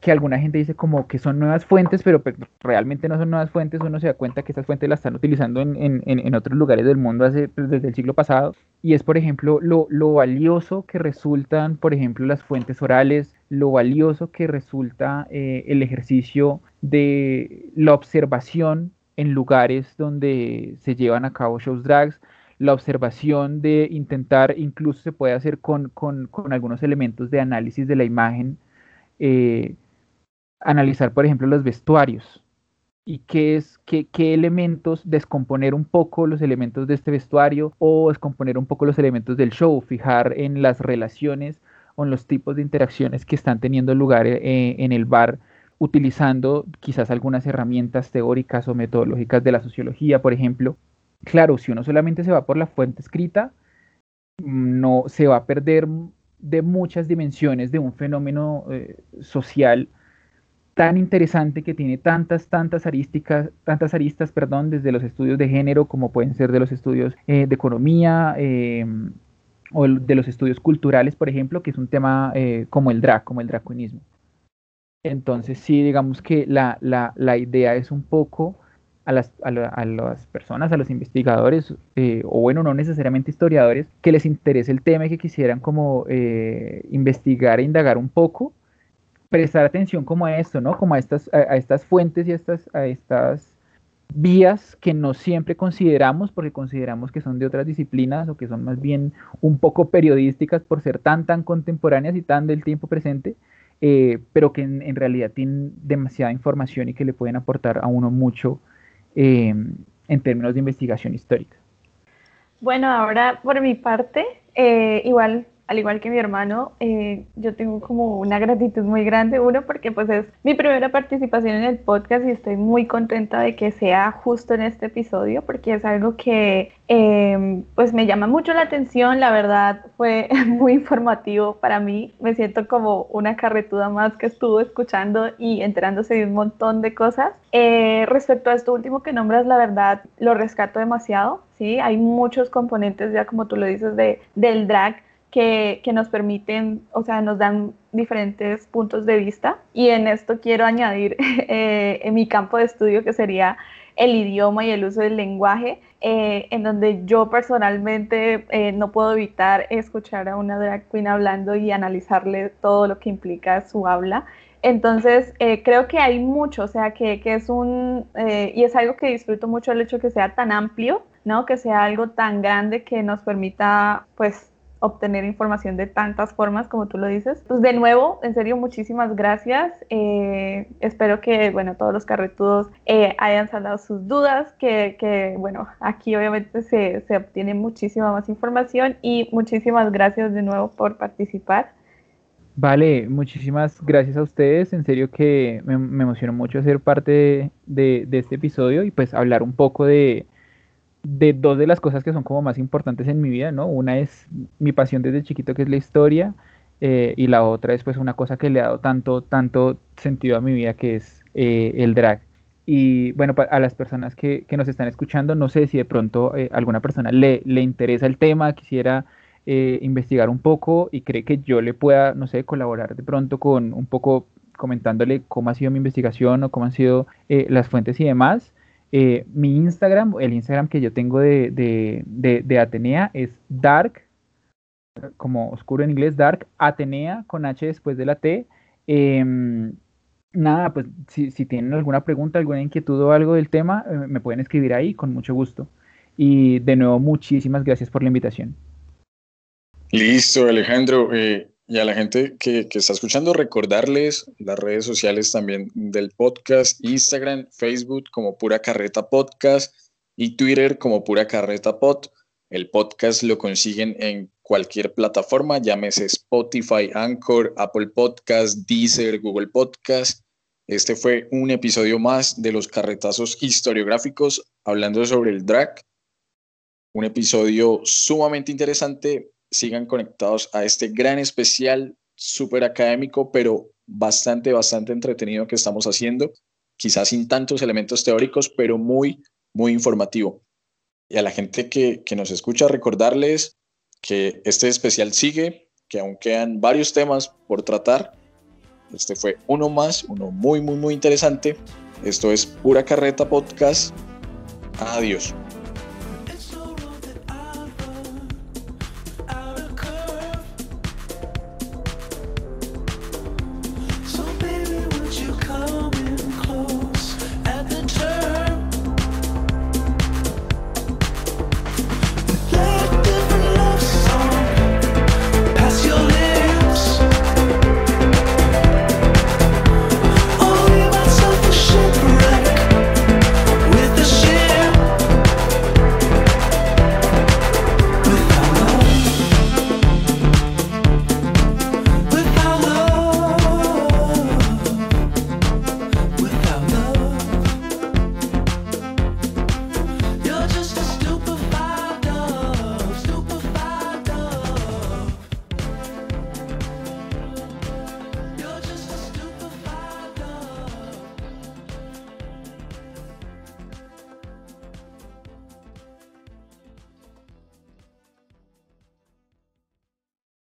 que alguna gente dice como que son nuevas fuentes, pero pues, realmente no son nuevas fuentes, uno se da cuenta que estas fuentes las están utilizando en, otros lugares del mundo pues, desde el siglo pasado, y es, por ejemplo, lo, lo valioso que resultan, por ejemplo, las fuentes orales, lo valioso que resulta eh, el ejercicio de la observación en lugares donde se llevan a cabo shows drags, la observación de intentar, incluso se puede hacer con, con, algunos elementos de análisis de la imagen, eh, analizar, por ejemplo, los vestuarios. Y qué es, qué, qué, elementos, descomponer un poco los elementos de este vestuario o descomponer un poco los elementos del show, fijar en las relaciones o en los tipos de interacciones que están teniendo lugar eh, en el bar utilizando quizás algunas herramientas teóricas o metodológicas de la sociología, por ejemplo. Claro, si uno solamente se va por la fuente escrita, no se va a perder de muchas dimensiones de un fenómeno eh, social tan interesante que tiene tantas, tantas arísticas, tantas aristas, perdón, desde los estudios de género como pueden ser de los estudios eh, de economía eh, o de los estudios culturales, por ejemplo, que es un tema eh, como el drag, como el draconismo. Entonces, sí, digamos que la, la, la idea es un poco a las, a, la, a las personas, a los investigadores, eh, o bueno, no necesariamente historiadores, que les interese el tema y que quisieran como investigar e indagar un poco prestar atención como a esto, ¿no? Como a estas, a, a estas fuentes y a estas, a estas vías que no siempre consideramos porque consideramos que son de otras disciplinas o que son más bien un poco periodísticas por ser tan, tan contemporáneas y tan del tiempo presente, eh, pero que en, realidad tienen demasiada información y que le pueden aportar a uno mucho eh, en términos de investigación histórica. Bueno, ahora por mi parte, eh, igual al igual que mi hermano, eh, yo tengo como una gratitud muy grande, uno, porque pues es mi primera participación en el podcast y estoy muy contenta de que sea justo en este episodio, porque es algo que em, pues me llama mucho la atención, la verdad fue muy informativo para mí, me siento como una carretuda más que estuvo escuchando y enterándose de un montón de cosas. Eh, respecto a esto último que nombras, la verdad lo rescato demasiado, ¿sí? Hay muchos componentes, ya como tú lo dices, de, del drag que, que, nos permiten, o sea, nos dan diferentes puntos de vista. Y en esto quiero añadir eh, en mi campo de estudio, que sería el idioma y el uso del lenguaje, eh, en donde yo personalmente eh, no puedo evitar escuchar a una drag queen hablando y analizarle todo lo que implica su habla. Entonces, creo que hay mucho, o sea, que, que es un, y es algo que disfruto mucho el hecho de que sea tan amplio, ¿no? Que sea algo tan grande que nos permita, pues, obtener información de tantas formas como tú lo dices. Pues de nuevo, en serio, muchísimas gracias. Eh, espero que, bueno, todos los carretudos eh, hayan saldado sus dudas, que, que bueno, aquí obviamente se, se, obtiene muchísima más información y muchísimas gracias de nuevo por participar. Vale, muchísimas gracias a ustedes. En serio que me, me emocionó mucho ser parte de, de este episodio y pues hablar un poco de, de dos de las cosas que son como más importantes en mi vida, ¿no? Una es mi pasión desde chiquito, que es la historia, eh, y la otra es pues una cosa que le ha dado tanto, tanto sentido a mi vida, que es eh, el drag. Y bueno, a las personas que, que, nos están escuchando, no sé si de pronto eh, alguna persona le, le, interesa el tema, quisiera investigar un poco y cree que yo le pueda, no sé, colaborar de pronto con un poco comentándole cómo ha sido mi investigación o cómo han sido las fuentes y demás eh, mi Instagram, el Instagram que yo tengo de, de, Atenea es dark, como oscuro en inglés, dark, Atenea con H después de la T. Em, nada, pues si, si, tienen alguna pregunta, alguna inquietud o algo del tema, eh, me pueden escribir ahí con mucho gusto. Y de nuevo, muchísimas gracias por la invitación. Listo, Alejandro. Eh, y a la gente que, que, está escuchando, recordarles las redes sociales también del podcast, Instagram, Facebook como Pura Carreta Podcast y Twitter como Pura Carreta Pod. El podcast lo consiguen en cualquier plataforma, llámese Spotify, Anchor, Apple Podcast, Deezer, Google Podcast. Este fue un episodio más de los carretazos historiográficos hablando sobre el drag. Un episodio sumamente interesante sigan conectados a este gran especial súper académico, pero bastante, bastante entretenido que estamos haciendo, quizás sin tantos elementos teóricos, pero muy, muy informativo. Y a la gente que, que nos escucha, recordarles que este especial sigue, que aún quedan varios temas por tratar. Este fue uno más, uno muy, muy, muy interesante. Esto es Pura Carreta Podcast. Adiós.